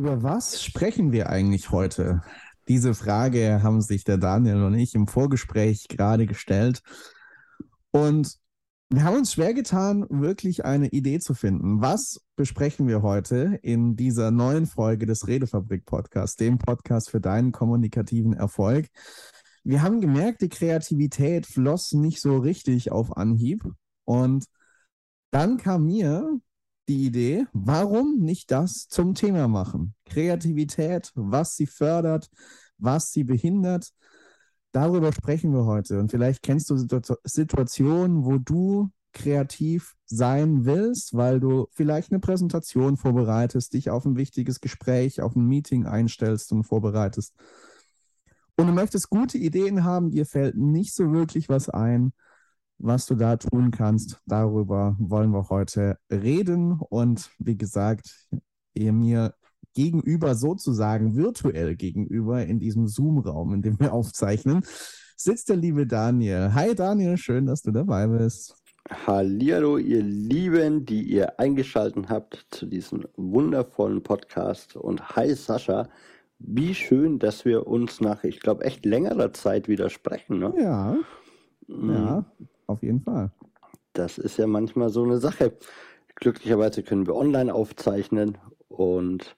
Über was sprechen wir eigentlich heute? Diese Frage haben sich der Daniel und ich im Vorgespräch gerade gestellt. Und wir haben uns schwer getan, wirklich eine Idee zu finden. Was besprechen wir heute in dieser neuen Folge des Redefabrik Podcasts, dem Podcast für deinen kommunikativen Erfolg? Wir haben gemerkt, die Kreativität floss nicht so richtig auf Anhieb. Und dann kam mir die Idee, warum nicht das zum Thema machen? Kreativität, was sie fördert, was sie behindert. Darüber sprechen wir heute. Und vielleicht kennst du Situationen, wo du kreativ sein willst, weil du vielleicht eine Präsentation vorbereitest, dich auf ein wichtiges Gespräch, auf ein Meeting einstellst und vorbereitest. Und du möchtest gute Ideen haben, dir fällt nicht so wirklich was ein was du da tun kannst. Darüber wollen wir heute reden. Und wie gesagt, ihr mir gegenüber sozusagen virtuell gegenüber in diesem Zoom-Raum, in dem wir aufzeichnen, sitzt der liebe Daniel. Hi Daniel, schön, dass du dabei bist. Hallihallo, ihr Lieben, die ihr eingeschaltet habt zu diesem wundervollen Podcast. Und hi Sascha, wie schön, dass wir uns nach, ich glaube, echt längerer Zeit wieder sprechen. Ne? Ja. Mhm. Ja, auf jeden Fall. Das ist ja manchmal so eine Sache. Glücklicherweise können wir online aufzeichnen und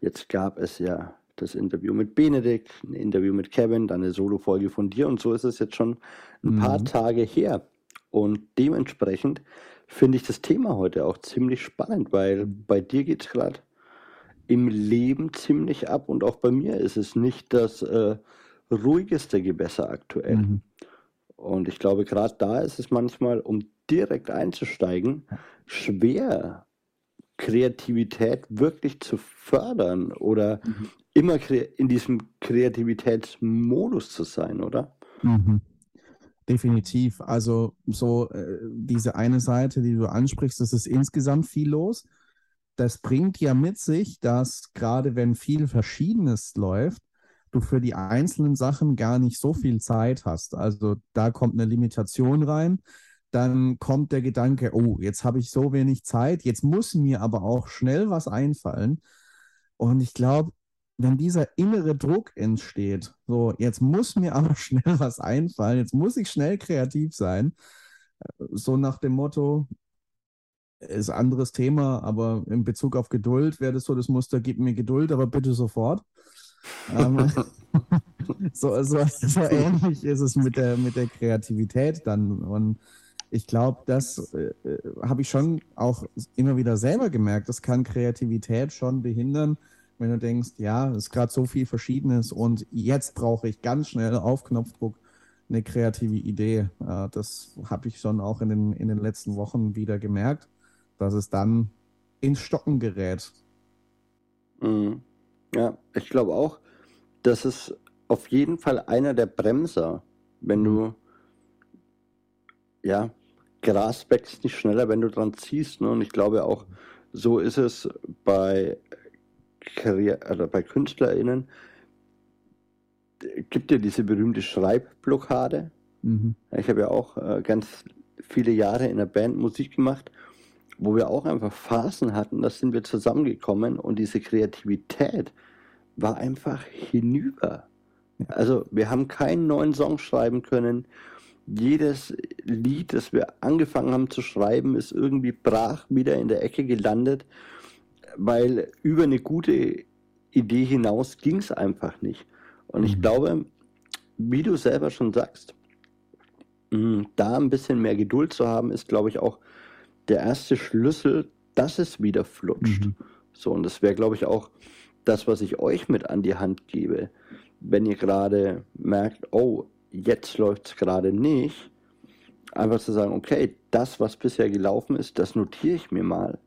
jetzt gab es ja das Interview mit Benedikt, ein Interview mit Kevin, dann eine Solo-Folge von dir und so ist es jetzt schon ein mhm. paar Tage her. Und dementsprechend finde ich das Thema heute auch ziemlich spannend, weil bei dir geht es gerade im Leben ziemlich ab und auch bei mir ist es nicht das äh, ruhigste Gewässer aktuell. Mhm. Und ich glaube, gerade da ist es manchmal, um direkt einzusteigen, schwer, Kreativität wirklich zu fördern oder mhm. immer in diesem Kreativitätsmodus zu sein, oder? Mhm. Definitiv. Also so äh, diese eine Seite, die du ansprichst, das ist insgesamt viel los. Das bringt ja mit sich, dass gerade wenn viel Verschiedenes läuft, du für die einzelnen Sachen gar nicht so viel Zeit hast. Also da kommt eine Limitation rein. Dann kommt der Gedanke, oh, jetzt habe ich so wenig Zeit, jetzt muss mir aber auch schnell was einfallen. Und ich glaube, wenn dieser innere Druck entsteht, so, jetzt muss mir aber schnell was einfallen, jetzt muss ich schnell kreativ sein, so nach dem Motto, ist anderes Thema, aber in Bezug auf Geduld wäre das so das Muster, gib mir Geduld, aber bitte sofort. So, so, so, ähnlich ist es mit der, mit der Kreativität dann. Und ich glaube, das äh, habe ich schon auch immer wieder selber gemerkt. Das kann Kreativität schon behindern, wenn du denkst, ja, es ist gerade so viel Verschiedenes und jetzt brauche ich ganz schnell auf Knopfdruck eine kreative Idee. Äh, das habe ich schon auch in den, in den letzten Wochen wieder gemerkt, dass es dann ins Stocken gerät. Mhm. Ja, ich glaube auch, das ist auf jeden Fall einer der Bremser, wenn du, ja, Gras wächst nicht schneller, wenn du dran ziehst. Ne? Und ich glaube auch, so ist es bei, oder bei KünstlerInnen. Gibt ja diese berühmte Schreibblockade. Mhm. Ich habe ja auch äh, ganz viele Jahre in der Band Musik gemacht, wo wir auch einfach Phasen hatten, da sind wir zusammengekommen und diese Kreativität, war einfach hinüber. Also wir haben keinen neuen Song schreiben können. Jedes Lied, das wir angefangen haben zu schreiben, ist irgendwie brach wieder in der Ecke gelandet, weil über eine gute Idee hinaus ging es einfach nicht. Und ich mhm. glaube, wie du selber schon sagst, mm, da ein bisschen mehr Geduld zu haben, ist, glaube ich, auch der erste Schlüssel, dass es wieder flutscht. Mhm. So, und das wäre, glaube ich, auch das, was ich euch mit an die Hand gebe, wenn ihr gerade merkt, oh, jetzt läuft es gerade nicht, einfach zu sagen, okay, das, was bisher gelaufen ist, das notiere ich mir mal.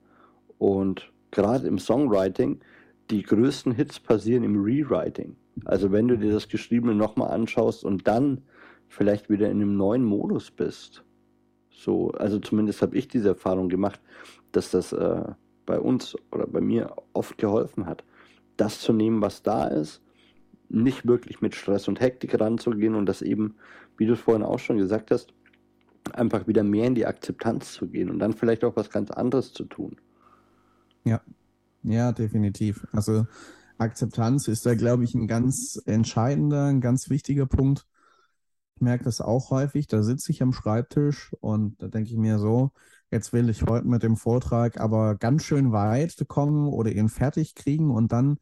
Und gerade im Songwriting, die größten Hits passieren im Rewriting. Also wenn du dir das Geschriebene nochmal anschaust und dann vielleicht wieder in einem neuen Modus bist. So, also zumindest habe ich diese Erfahrung gemacht, dass das äh, bei uns oder bei mir oft geholfen hat das zu nehmen, was da ist, nicht wirklich mit Stress und Hektik ranzugehen und das eben, wie du es vorhin auch schon gesagt hast, einfach wieder mehr in die Akzeptanz zu gehen und dann vielleicht auch was ganz anderes zu tun. Ja, Ja, definitiv. Also Akzeptanz ist da, glaube ich, ein ganz entscheidender, ein ganz wichtiger Punkt. Merke das auch häufig. Da sitze ich am Schreibtisch und da denke ich mir so, jetzt will ich heute mit dem Vortrag aber ganz schön weit kommen oder ihn fertig kriegen und dann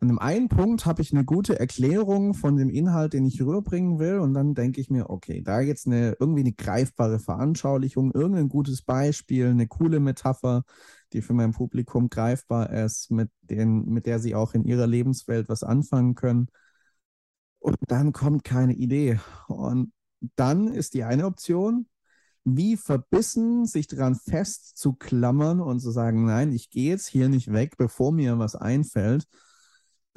an dem einen Punkt habe ich eine gute Erklärung von dem Inhalt, den ich rüberbringen will. Und dann denke ich mir, okay, da jetzt eine irgendwie eine greifbare Veranschaulichung, irgendein gutes Beispiel, eine coole Metapher, die für mein Publikum greifbar ist, mit, den, mit der sie auch in ihrer Lebenswelt was anfangen können. Und dann kommt keine Idee. Und dann ist die eine Option, wie verbissen sich daran festzuklammern und zu sagen, nein, ich gehe jetzt hier nicht weg, bevor mir was einfällt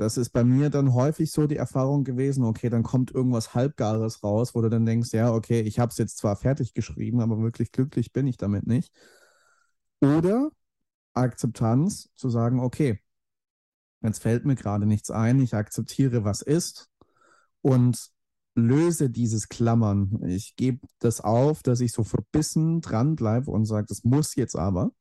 das ist bei mir dann häufig so die Erfahrung gewesen, okay, dann kommt irgendwas Halbgares raus, wo du dann denkst, ja, okay, ich habe es jetzt zwar fertig geschrieben, aber wirklich glücklich bin ich damit nicht. Oder Akzeptanz, zu sagen, okay, jetzt fällt mir gerade nichts ein, ich akzeptiere, was ist und löse dieses Klammern. Ich gebe das auf, dass ich so verbissen dranbleibe und sage, das muss jetzt aber,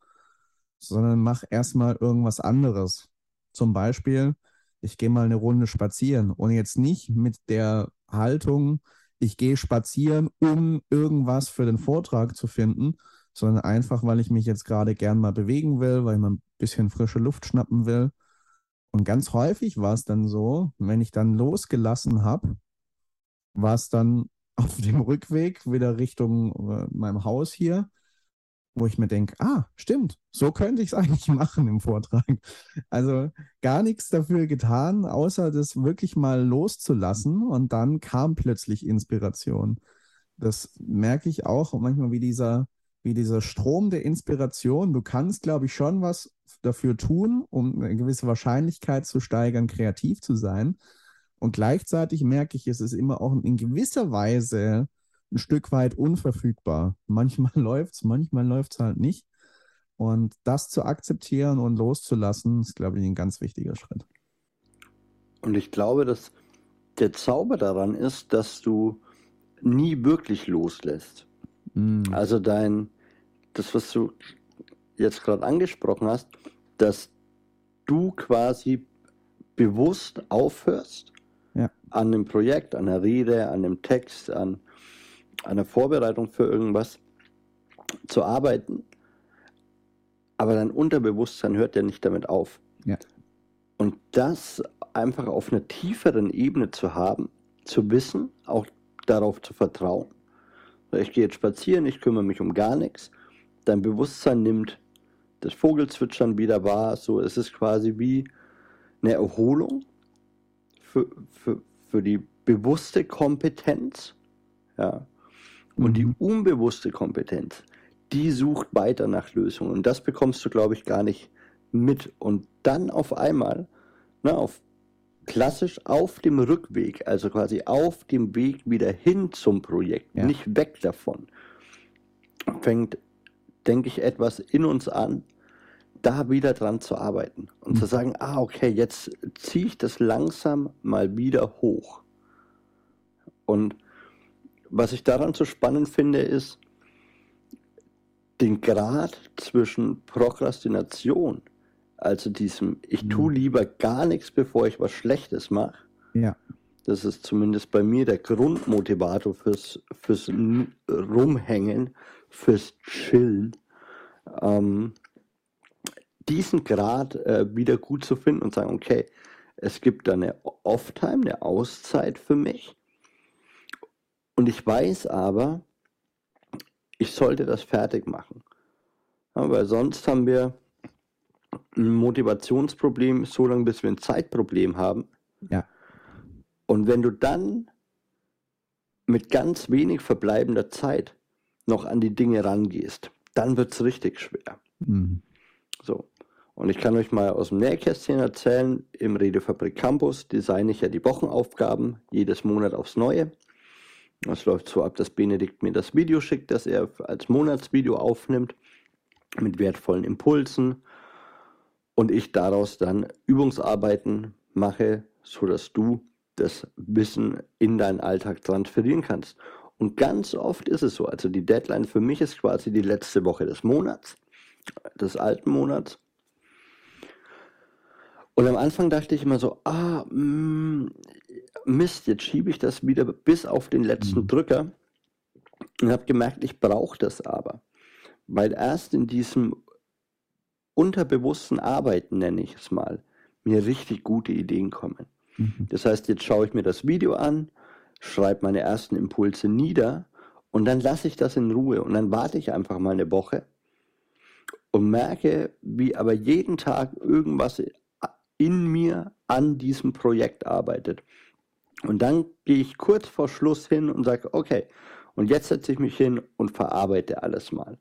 sondern mach erstmal irgendwas anderes. Zum Beispiel, ich gehe mal eine Runde spazieren und jetzt nicht mit der Haltung, ich gehe spazieren, um irgendwas für den Vortrag zu finden, sondern einfach, weil ich mich jetzt gerade gern mal bewegen will, weil ich mal ein bisschen frische Luft schnappen will. Und ganz häufig war es dann so, wenn ich dann losgelassen habe, war es dann auf dem Rückweg wieder Richtung äh, meinem Haus hier, wo ich mir denke, ah, stimmt, so könnte ich es eigentlich machen im Vortrag. Also gar nichts dafür getan, außer das wirklich mal loszulassen und dann kam plötzlich Inspiration. Das merke ich auch manchmal wie dieser, wie dieser Strom der Inspiration. Du kannst, glaube ich, schon was dafür tun, um eine gewisse Wahrscheinlichkeit zu steigern, kreativ zu sein. Und gleichzeitig merke ich, es ist immer auch in gewisser Weise ein Stück weit unverfügbar. Manchmal läuft es, manchmal läuft es halt nicht. Und das zu akzeptieren und loszulassen, ist, glaube ich, ein ganz wichtiger Schritt. Und ich glaube, dass der Zauber daran ist, dass du nie wirklich loslässt. Mm. Also dein, das, was du jetzt gerade angesprochen hast, dass du quasi bewusst aufhörst ja. an einem Projekt, an einer Rede, an einem Text, an einer Vorbereitung für irgendwas zu arbeiten, aber dein Unterbewusstsein hört ja nicht damit auf. Ja. Und das einfach auf einer tieferen Ebene zu haben, zu wissen, auch darauf zu vertrauen. Ich gehe jetzt spazieren, ich kümmere mich um gar nichts. Dein Bewusstsein nimmt das Vogelzwitschern wieder wahr. So, es ist quasi wie eine Erholung für, für, für die bewusste Kompetenz. Ja. Und die mhm. unbewusste Kompetenz, die sucht weiter nach Lösungen. Und das bekommst du, glaube ich, gar nicht mit. Und dann auf einmal, na, auf klassisch auf dem Rückweg, also quasi auf dem Weg wieder hin zum Projekt, ja. nicht weg davon, fängt, denke ich, etwas in uns an, da wieder dran zu arbeiten und mhm. zu sagen, ah, okay, jetzt ziehe ich das langsam mal wieder hoch. Und was ich daran so spannend finde, ist den Grad zwischen Prokrastination, also diesem, ich tue mhm. lieber gar nichts, bevor ich was Schlechtes mache. Ja. Das ist zumindest bei mir der Grundmotivator fürs, fürs Rumhängen, fürs Chillen. Ähm, diesen Grad äh, wieder gut zu finden und sagen, okay, es gibt da eine Off-Time, eine Auszeit für mich. Und ich weiß aber, ich sollte das fertig machen. Ja, weil sonst haben wir ein Motivationsproblem, so lange bis wir ein Zeitproblem haben. Ja. Und wenn du dann mit ganz wenig verbleibender Zeit noch an die Dinge rangehst, dann wird es richtig schwer. Mhm. So. Und ich kann euch mal aus dem Nähkästchen erzählen, im Redefabrik Campus designe ich ja die Wochenaufgaben jedes Monat aufs Neue. Es läuft so ab, dass Benedikt mir das Video schickt, das er als Monatsvideo aufnimmt mit wertvollen Impulsen und ich daraus dann Übungsarbeiten mache, sodass du das Wissen in deinen Alltag transferieren kannst. Und ganz oft ist es so, also die Deadline für mich ist quasi die letzte Woche des Monats, des alten Monats. Und am Anfang dachte ich immer so, ah, mm, Mist, jetzt schiebe ich das wieder bis auf den letzten mhm. Drücker und habe gemerkt, ich brauche das aber. Weil erst in diesem unterbewussten Arbeiten, nenne ich es mal, mir richtig gute Ideen kommen. Mhm. Das heißt, jetzt schaue ich mir das Video an, schreibe meine ersten Impulse nieder und dann lasse ich das in Ruhe und dann warte ich einfach mal eine Woche und merke, wie aber jeden Tag irgendwas in mir an diesem Projekt arbeitet. Und dann gehe ich kurz vor Schluss hin und sage, okay, und jetzt setze ich mich hin und verarbeite alles mal.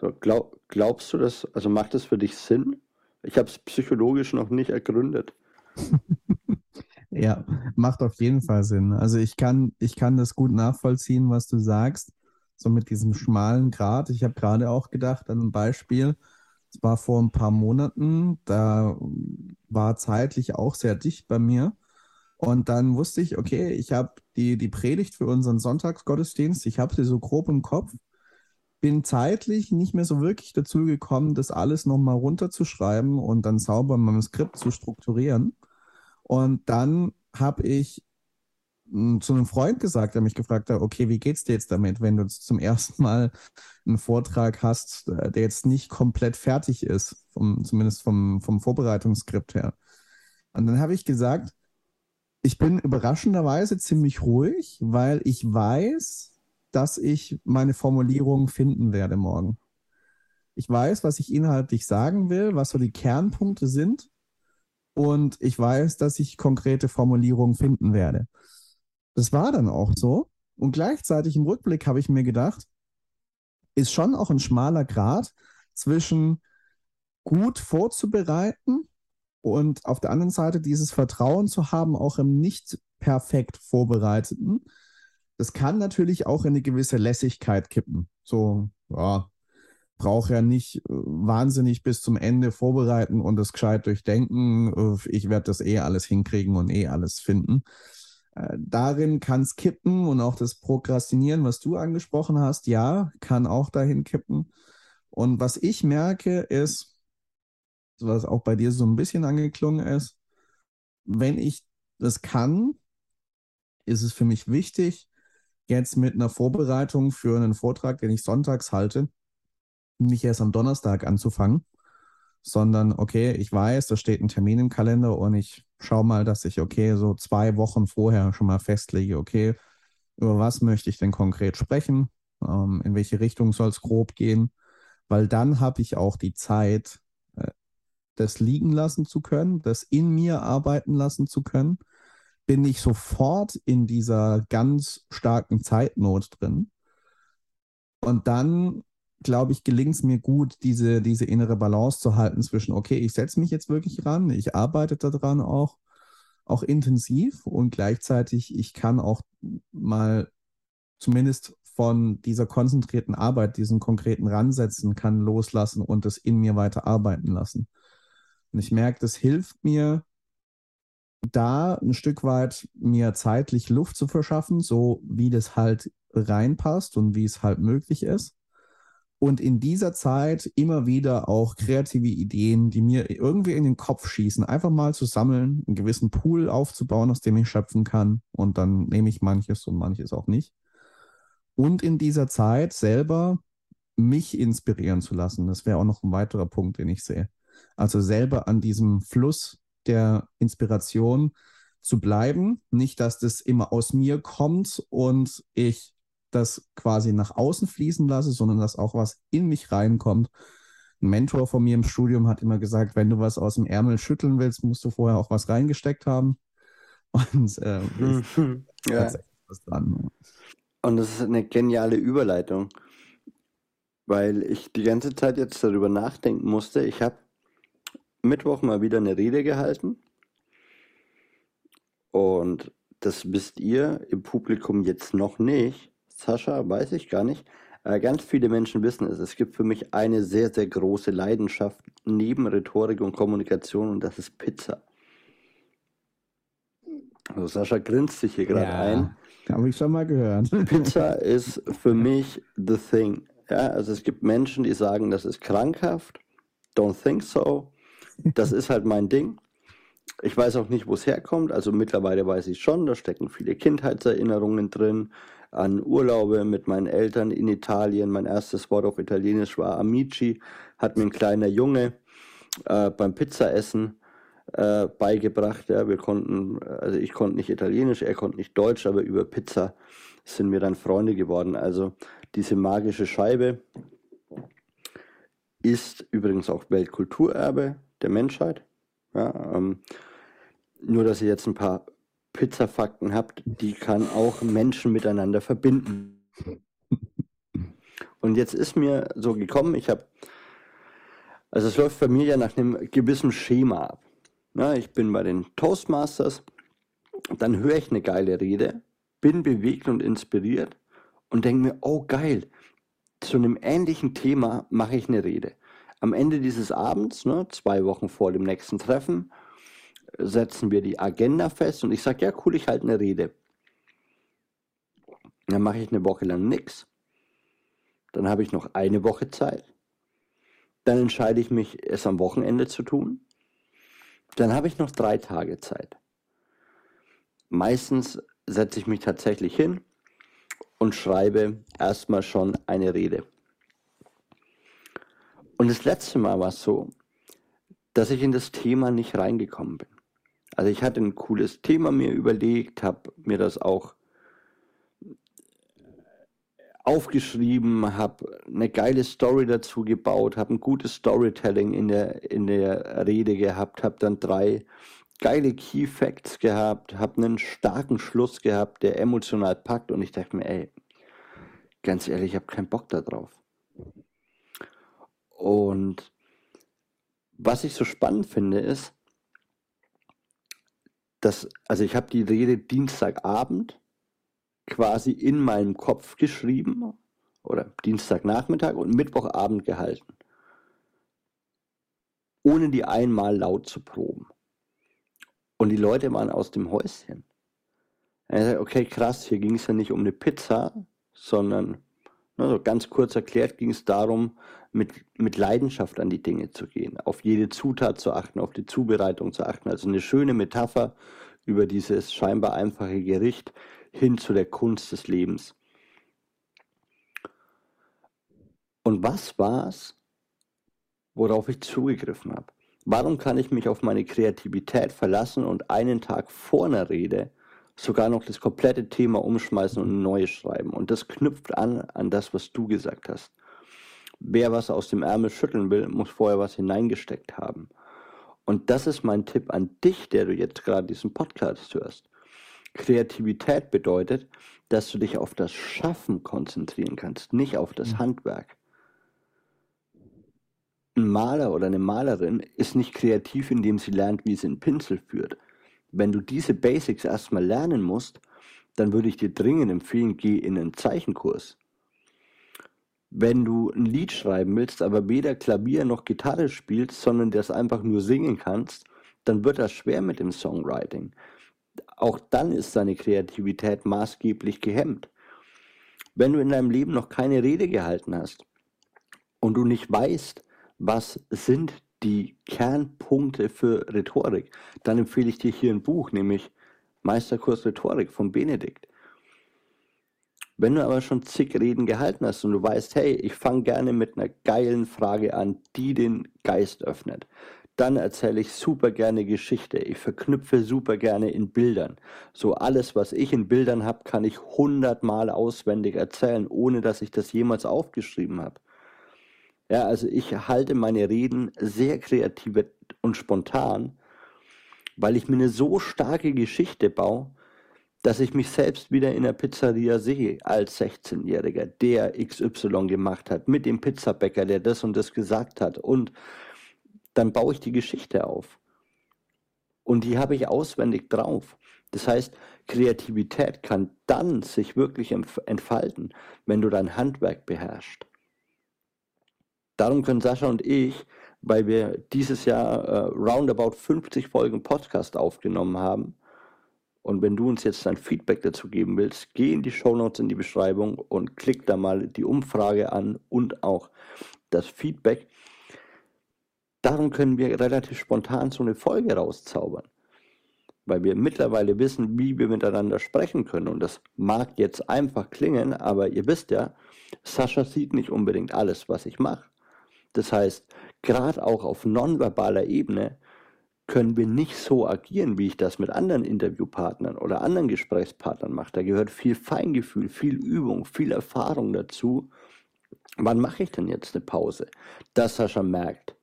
So, glaub, glaubst du das, also macht das für dich Sinn? Ich habe es psychologisch noch nicht ergründet. ja, macht auf jeden Fall Sinn. Also ich kann, ich kann das gut nachvollziehen, was du sagst, so mit diesem schmalen Grat. Ich habe gerade auch gedacht an ein Beispiel. Es war vor ein paar Monaten, da war zeitlich auch sehr dicht bei mir. Und dann wusste ich, okay, ich habe die, die Predigt für unseren Sonntagsgottesdienst, ich habe sie so grob im Kopf, bin zeitlich nicht mehr so wirklich dazu gekommen, das alles nochmal runterzuschreiben und dann sauber in meinem Skript zu strukturieren. Und dann habe ich hm, zu einem Freund gesagt, der mich gefragt hat, okay, wie geht's dir jetzt damit, wenn du zum ersten Mal einen Vortrag hast, äh, der jetzt nicht komplett fertig ist, vom, zumindest vom, vom Vorbereitungsskript her. Und dann habe ich gesagt, ich bin überraschenderweise ziemlich ruhig, weil ich weiß, dass ich meine Formulierung finden werde morgen. Ich weiß, was ich inhaltlich sagen will, was so die Kernpunkte sind. Und ich weiß, dass ich konkrete Formulierungen finden werde. Das war dann auch so. Und gleichzeitig im Rückblick habe ich mir gedacht, ist schon auch ein schmaler Grad zwischen gut vorzubereiten und auf der anderen Seite dieses Vertrauen zu haben, auch im nicht perfekt Vorbereiteten. Das kann natürlich auch in eine gewisse Lässigkeit kippen. So, ja, brauche ja nicht äh, wahnsinnig bis zum Ende vorbereiten und das gescheit durchdenken. Äh, ich werde das eh alles hinkriegen und eh alles finden. Äh, darin kann es kippen und auch das Prokrastinieren, was du angesprochen hast, ja, kann auch dahin kippen. Und was ich merke, ist, was auch bei dir so ein bisschen angeklungen ist, wenn ich das kann, ist es für mich wichtig, jetzt mit einer Vorbereitung für einen Vortrag, den ich sonntags halte, nicht erst am Donnerstag anzufangen, sondern okay, ich weiß, da steht ein Termin im Kalender und ich schaue mal, dass ich okay, so zwei Wochen vorher schon mal festlege, okay, über was möchte ich denn konkret sprechen, ähm, in welche Richtung soll es grob gehen, weil dann habe ich auch die Zeit, das liegen lassen zu können, das in mir arbeiten lassen zu können, bin ich sofort in dieser ganz starken Zeitnot drin. Und dann, glaube ich, gelingt es mir gut, diese, diese innere Balance zu halten zwischen, okay, ich setze mich jetzt wirklich ran, ich arbeite daran auch, auch intensiv und gleichzeitig, ich kann auch mal zumindest von dieser konzentrierten Arbeit, diesen konkreten Ransetzen, kann loslassen und das in mir weiter arbeiten lassen. Und ich merke, das hilft mir, da ein Stück weit mir zeitlich Luft zu verschaffen, so wie das halt reinpasst und wie es halt möglich ist. Und in dieser Zeit immer wieder auch kreative Ideen, die mir irgendwie in den Kopf schießen, einfach mal zu sammeln, einen gewissen Pool aufzubauen, aus dem ich schöpfen kann. Und dann nehme ich manches und manches auch nicht. Und in dieser Zeit selber mich inspirieren zu lassen. Das wäre auch noch ein weiterer Punkt, den ich sehe. Also selber an diesem Fluss der Inspiration zu bleiben. Nicht, dass das immer aus mir kommt und ich das quasi nach außen fließen lasse, sondern dass auch was in mich reinkommt. Ein Mentor von mir im Studium hat immer gesagt, wenn du was aus dem Ärmel schütteln willst, musst du vorher auch was reingesteckt haben. Und äh, ja. was dran. Und das ist eine geniale Überleitung, weil ich die ganze Zeit jetzt darüber nachdenken musste. Ich habe Mittwoch mal wieder eine Rede gehalten. Und das wisst ihr im Publikum jetzt noch nicht. Sascha, weiß ich gar nicht. Äh, ganz viele Menschen wissen es. Es gibt für mich eine sehr, sehr große Leidenschaft neben Rhetorik und Kommunikation und das ist Pizza. Also Sascha grinst sich hier gerade ja, ein. Habe ich schon mal gehört. Pizza ist für mich the thing. Ja, also es gibt Menschen, die sagen, das ist krankhaft. Don't think so. Das ist halt mein Ding. ich weiß auch nicht, wo es herkommt. Also mittlerweile weiß ich schon, da stecken viele Kindheitserinnerungen drin an Urlaube mit meinen Eltern in Italien. Mein erstes Wort auf Italienisch war Amici, hat mir ein kleiner Junge äh, beim Pizzaessen äh, beigebracht. Ja, wir konnten, also ich konnte nicht Italienisch, er konnte nicht Deutsch, aber über Pizza sind wir dann Freunde geworden. Also diese magische Scheibe ist übrigens auch Weltkulturerbe der Menschheit. Ja, ähm, nur, dass ihr jetzt ein paar Pizza-Fakten habt, die kann auch Menschen miteinander verbinden. Und jetzt ist mir so gekommen, ich habe, also es läuft bei mir ja nach einem gewissen Schema ab. Ja, ich bin bei den Toastmasters, dann höre ich eine geile Rede, bin bewegt und inspiriert und denke mir, oh geil, zu einem ähnlichen Thema mache ich eine Rede. Am Ende dieses Abends, ne, zwei Wochen vor dem nächsten Treffen, setzen wir die Agenda fest und ich sage, ja cool, ich halte eine Rede. Dann mache ich eine Woche lang nichts. Dann habe ich noch eine Woche Zeit. Dann entscheide ich mich, es am Wochenende zu tun. Dann habe ich noch drei Tage Zeit. Meistens setze ich mich tatsächlich hin und schreibe erstmal schon eine Rede. Und das letzte Mal war es so, dass ich in das Thema nicht reingekommen bin. Also ich hatte ein cooles Thema mir überlegt, habe mir das auch aufgeschrieben, habe eine geile Story dazu gebaut, habe ein gutes Storytelling in der, in der Rede gehabt, habe dann drei geile Key Facts gehabt, habe einen starken Schluss gehabt, der emotional packt und ich dachte mir, ey, ganz ehrlich, ich habe keinen Bock darauf. Und was ich so spannend finde, ist, dass, also ich habe die Rede Dienstagabend quasi in meinem Kopf geschrieben oder Dienstagnachmittag und Mittwochabend gehalten, ohne die einmal laut zu proben. Und die Leute waren aus dem Häuschen. Okay, krass, hier ging es ja nicht um eine Pizza, sondern also ganz kurz erklärt ging es darum, mit, mit Leidenschaft an die Dinge zu gehen, auf jede Zutat zu achten, auf die Zubereitung zu achten. Also eine schöne Metapher über dieses scheinbar einfache Gericht hin zu der Kunst des Lebens. Und was war es, worauf ich zugegriffen habe? Warum kann ich mich auf meine Kreativität verlassen und einen Tag vor einer Rede sogar noch das komplette Thema umschmeißen und neues schreiben? Und das knüpft an an das, was du gesagt hast. Wer was aus dem Ärmel schütteln will, muss vorher was hineingesteckt haben. Und das ist mein Tipp an dich, der du jetzt gerade diesen Podcast hörst. Kreativität bedeutet, dass du dich auf das Schaffen konzentrieren kannst, nicht auf das mhm. Handwerk. Ein Maler oder eine Malerin ist nicht kreativ, indem sie lernt, wie sie einen Pinsel führt. Wenn du diese Basics erstmal lernen musst, dann würde ich dir dringend empfehlen, geh in einen Zeichenkurs. Wenn du ein Lied schreiben willst, aber weder Klavier noch Gitarre spielst, sondern das einfach nur singen kannst, dann wird das schwer mit dem Songwriting. Auch dann ist deine Kreativität maßgeblich gehemmt. Wenn du in deinem Leben noch keine Rede gehalten hast und du nicht weißt, was sind die Kernpunkte für Rhetorik, dann empfehle ich dir hier ein Buch, nämlich Meisterkurs Rhetorik von Benedikt. Wenn du aber schon zig Reden gehalten hast und du weißt, hey, ich fange gerne mit einer geilen Frage an, die den Geist öffnet, dann erzähle ich super gerne Geschichte. Ich verknüpfe super gerne in Bildern. So alles, was ich in Bildern habe, kann ich hundertmal auswendig erzählen, ohne dass ich das jemals aufgeschrieben habe. Ja, also ich halte meine Reden sehr kreativ und spontan, weil ich mir eine so starke Geschichte baue, dass ich mich selbst wieder in der Pizzeria sehe als 16-Jähriger, der XY gemacht hat, mit dem Pizzabäcker, der das und das gesagt hat. Und dann baue ich die Geschichte auf. Und die habe ich auswendig drauf. Das heißt, Kreativität kann dann sich wirklich entfalten, wenn du dein Handwerk beherrschst. Darum können Sascha und ich, weil wir dieses Jahr äh, roundabout 50 Folgen Podcast aufgenommen haben, und wenn du uns jetzt dein Feedback dazu geben willst, geh in die Show Notes in die Beschreibung und klick da mal die Umfrage an und auch das Feedback. Darum können wir relativ spontan so eine Folge rauszaubern. weil wir mittlerweile wissen, wie wir miteinander sprechen können. Und das mag jetzt einfach klingen, aber ihr wisst ja, Sascha sieht nicht unbedingt alles, was ich mache. Das heißt, gerade auch auf nonverbaler Ebene können wir nicht so agieren, wie ich das mit anderen Interviewpartnern oder anderen Gesprächspartnern mache. Da gehört viel Feingefühl, viel Übung, viel Erfahrung dazu. Wann mache ich denn jetzt eine Pause? Dass Sascha merkt,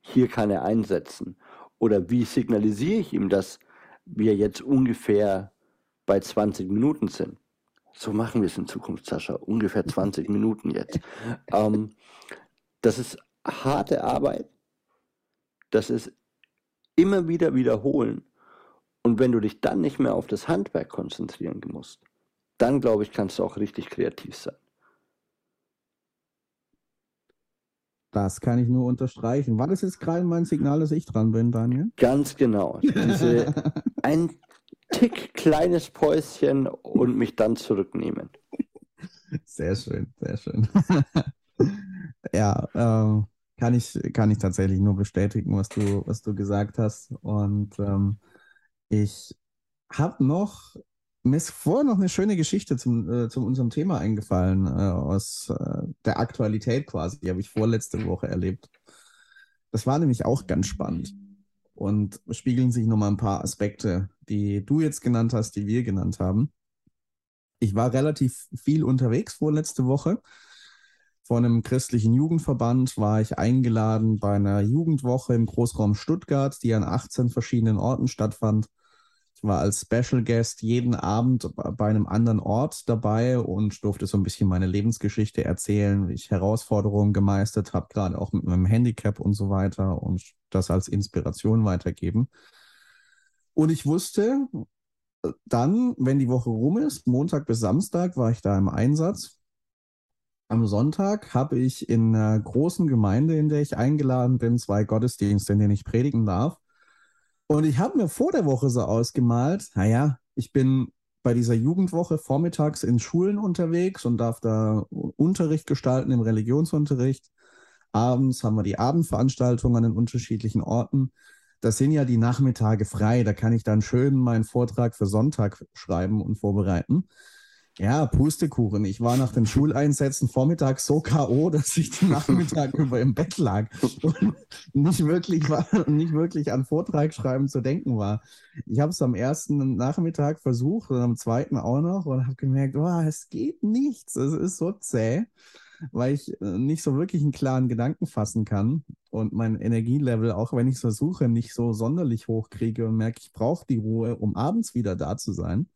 hier kann er einsetzen. Oder wie signalisiere ich ihm, dass wir jetzt ungefähr bei 20 Minuten sind? So machen wir es in Zukunft, Sascha. Ungefähr 20 Minuten jetzt. Ähm, das ist harte Arbeit. Das ist immer wieder wiederholen. Und wenn du dich dann nicht mehr auf das Handwerk konzentrieren musst, dann glaube ich, kannst du auch richtig kreativ sein. Das kann ich nur unterstreichen. War das jetzt gerade mein Signal, dass ich dran bin, Daniel? Ganz genau. Diese, ein Tick kleines Päuschen und mich dann zurücknehmen. Sehr schön, sehr schön. ja, äh, kann ich, kann ich tatsächlich nur bestätigen, was du, was du gesagt hast. Und ähm, ich habe noch, mir ist vorher noch eine schöne Geschichte zum, äh, zu unserem Thema eingefallen, äh, aus äh, der Aktualität quasi. Die habe ich vorletzte Woche erlebt. Das war nämlich auch ganz spannend. Und spiegeln sich nochmal ein paar Aspekte, die du jetzt genannt hast, die wir genannt haben. Ich war relativ viel unterwegs vorletzte Woche von einem christlichen Jugendverband war ich eingeladen bei einer Jugendwoche im Großraum Stuttgart, die an 18 verschiedenen Orten stattfand. Ich war als Special Guest jeden Abend bei einem anderen Ort dabei und durfte so ein bisschen meine Lebensgeschichte erzählen, wie ich Herausforderungen gemeistert habe, gerade auch mit meinem Handicap und so weiter und das als Inspiration weitergeben. Und ich wusste dann, wenn die Woche rum ist, Montag bis Samstag war ich da im Einsatz am Sonntag habe ich in einer großen Gemeinde, in der ich eingeladen bin, zwei Gottesdienste, in denen ich predigen darf. Und ich habe mir vor der Woche so ausgemalt, naja, ich bin bei dieser Jugendwoche vormittags in Schulen unterwegs und darf da Unterricht gestalten im Religionsunterricht. Abends haben wir die Abendveranstaltungen an den unterschiedlichen Orten. Das sind ja die Nachmittage frei. Da kann ich dann schön meinen Vortrag für Sonntag schreiben und vorbereiten. Ja, Pustekuchen. Ich war nach den Schuleinsätzen vormittags so K.O., dass ich den Nachmittag über im Bett lag und nicht wirklich, war, nicht wirklich an Vortrag schreiben zu denken war. Ich habe es am ersten Nachmittag versucht und am zweiten auch noch und habe gemerkt, oh, es geht nichts. Es ist so zäh, weil ich äh, nicht so wirklich einen klaren Gedanken fassen kann und mein Energielevel, auch wenn ich es versuche, nicht so sonderlich hoch kriege und merke, ich brauche die Ruhe, um abends wieder da zu sein.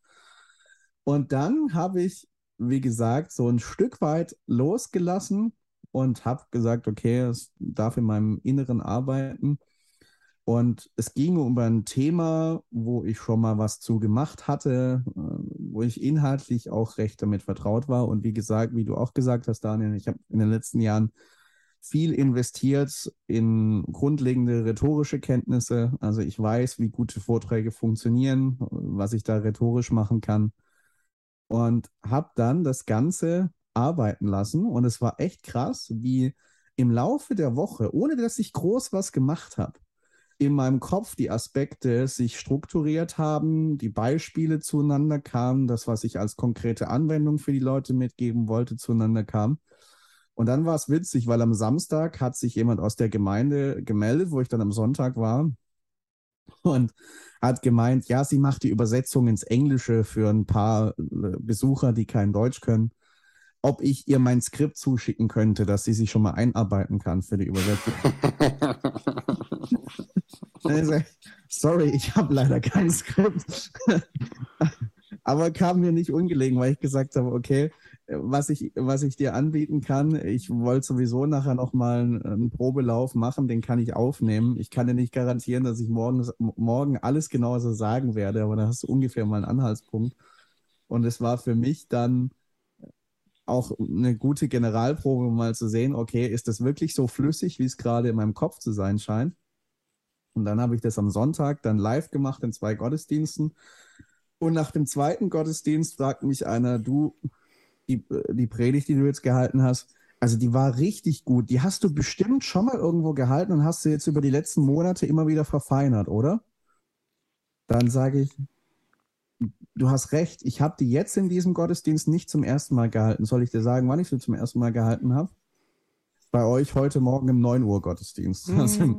Und dann habe ich, wie gesagt, so ein Stück weit losgelassen und habe gesagt, okay, es darf in meinem Inneren arbeiten. Und es ging um ein Thema, wo ich schon mal was zu gemacht hatte, äh, wo ich inhaltlich auch recht damit vertraut war. Und wie gesagt, wie du auch gesagt hast, Daniel, ich habe in den letzten Jahren viel investiert in grundlegende rhetorische Kenntnisse. Also ich weiß, wie gute Vorträge funktionieren, was ich da rhetorisch machen kann und habe dann das Ganze arbeiten lassen. Und es war echt krass, wie im Laufe der Woche, ohne dass ich groß was gemacht habe, in meinem Kopf die Aspekte sich strukturiert haben, die Beispiele zueinander kamen, das, was ich als konkrete Anwendung für die Leute mitgeben wollte, zueinander kam. Und dann war es witzig, weil am Samstag hat sich jemand aus der Gemeinde gemeldet, wo ich dann am Sonntag war und hat gemeint, ja, sie macht die Übersetzung ins Englische für ein paar äh, Besucher, die kein Deutsch können. Ob ich ihr mein Skript zuschicken könnte, dass sie sich schon mal einarbeiten kann für die Übersetzung. also, sorry, ich habe leider kein Skript. Aber kam mir nicht ungelegen, weil ich gesagt habe, okay, was ich, was ich dir anbieten kann. Ich wollte sowieso nachher nochmal einen, einen Probelauf machen, den kann ich aufnehmen. Ich kann dir nicht garantieren, dass ich morgen, morgen alles genauso sagen werde, aber da hast du ungefähr mal einen Anhaltspunkt. Und es war für mich dann auch eine gute Generalprobe, um mal zu sehen, okay, ist das wirklich so flüssig, wie es gerade in meinem Kopf zu sein scheint? Und dann habe ich das am Sonntag dann live gemacht in zwei Gottesdiensten. Und nach dem zweiten Gottesdienst fragt mich einer, du, die, die Predigt, die du jetzt gehalten hast, also die war richtig gut. Die hast du bestimmt schon mal irgendwo gehalten und hast du jetzt über die letzten Monate immer wieder verfeinert, oder? dann sage ich, du hast recht, ich habe die jetzt in diesem Gottesdienst nicht zum ersten Mal gehalten. Soll ich dir sagen, wann ich sie zum ersten Mal gehalten habe? Bei euch heute Morgen im 9 Uhr Gottesdienst. Mm.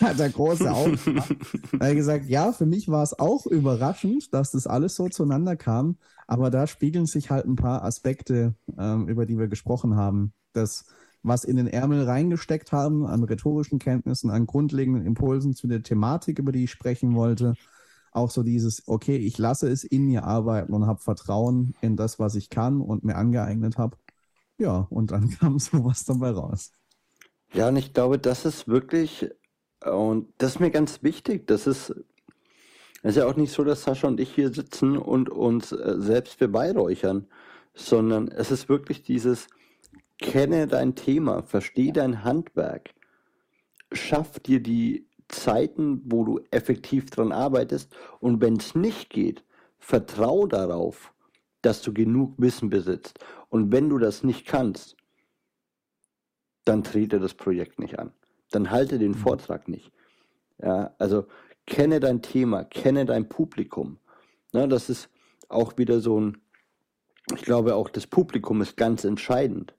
hat der große Augen Er hat gesagt, ja, für mich war es auch überraschend, dass das alles so zueinander kam, aber da spiegeln sich halt ein paar Aspekte, ähm, über die wir gesprochen haben. Das, was in den Ärmel reingesteckt haben, an rhetorischen Kenntnissen, an grundlegenden Impulsen zu der Thematik, über die ich sprechen wollte, auch so dieses, okay, ich lasse es in mir arbeiten und habe Vertrauen in das, was ich kann und mir angeeignet habe. Ja, und dann kam sowas dabei raus. Ja, und ich glaube, das ist wirklich, und das ist mir ganz wichtig, das ist, es ist ja auch nicht so, dass Sascha und ich hier sitzen und uns äh, selbst beweihräuchern, sondern es ist wirklich dieses, kenne dein Thema, verstehe dein Handwerk, schaff dir die Zeiten, wo du effektiv dran arbeitest. Und wenn es nicht geht, vertrau darauf, dass du genug Wissen besitzt. Und wenn du das nicht kannst, dann trete das Projekt nicht an. Dann halte den mhm. Vortrag nicht. Ja, also kenne dein Thema, kenne dein Publikum. Ja, das ist auch wieder so ein, ich glaube auch das Publikum ist ganz entscheidend.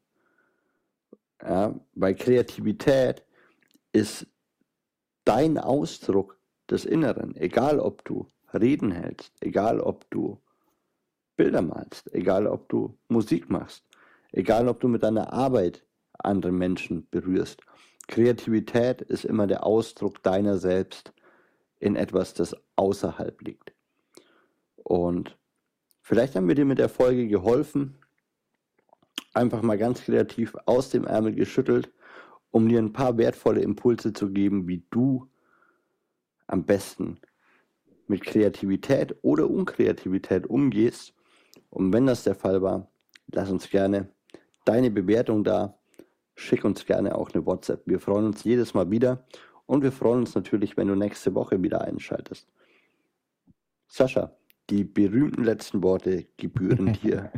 Ja, weil Kreativität ist dein Ausdruck des Inneren, egal ob du Reden hältst, egal ob du Bilder malst, egal ob du Musik machst, egal ob du mit deiner Arbeit andere Menschen berührst. Kreativität ist immer der Ausdruck deiner selbst in etwas, das außerhalb liegt. Und vielleicht haben wir dir mit der Folge geholfen, einfach mal ganz kreativ aus dem Ärmel geschüttelt um dir ein paar wertvolle Impulse zu geben, wie du am besten mit Kreativität oder Unkreativität umgehst. Und wenn das der Fall war, lass uns gerne deine Bewertung da. Schick uns gerne auch eine WhatsApp. Wir freuen uns jedes Mal wieder und wir freuen uns natürlich, wenn du nächste Woche wieder einschaltest. Sascha, die berühmten letzten Worte gebühren dir.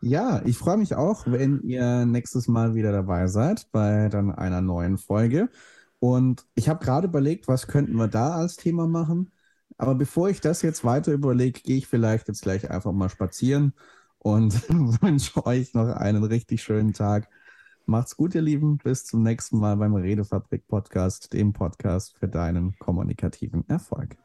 Ja, ich freue mich auch, wenn ihr nächstes Mal wieder dabei seid bei dann einer neuen Folge. Und ich habe gerade überlegt, was könnten wir da als Thema machen. Aber bevor ich das jetzt weiter überlege, gehe ich vielleicht jetzt gleich einfach mal spazieren und wünsche euch noch einen richtig schönen Tag. Macht's gut, ihr Lieben. Bis zum nächsten Mal beim Redefabrik Podcast, dem Podcast für deinen kommunikativen Erfolg.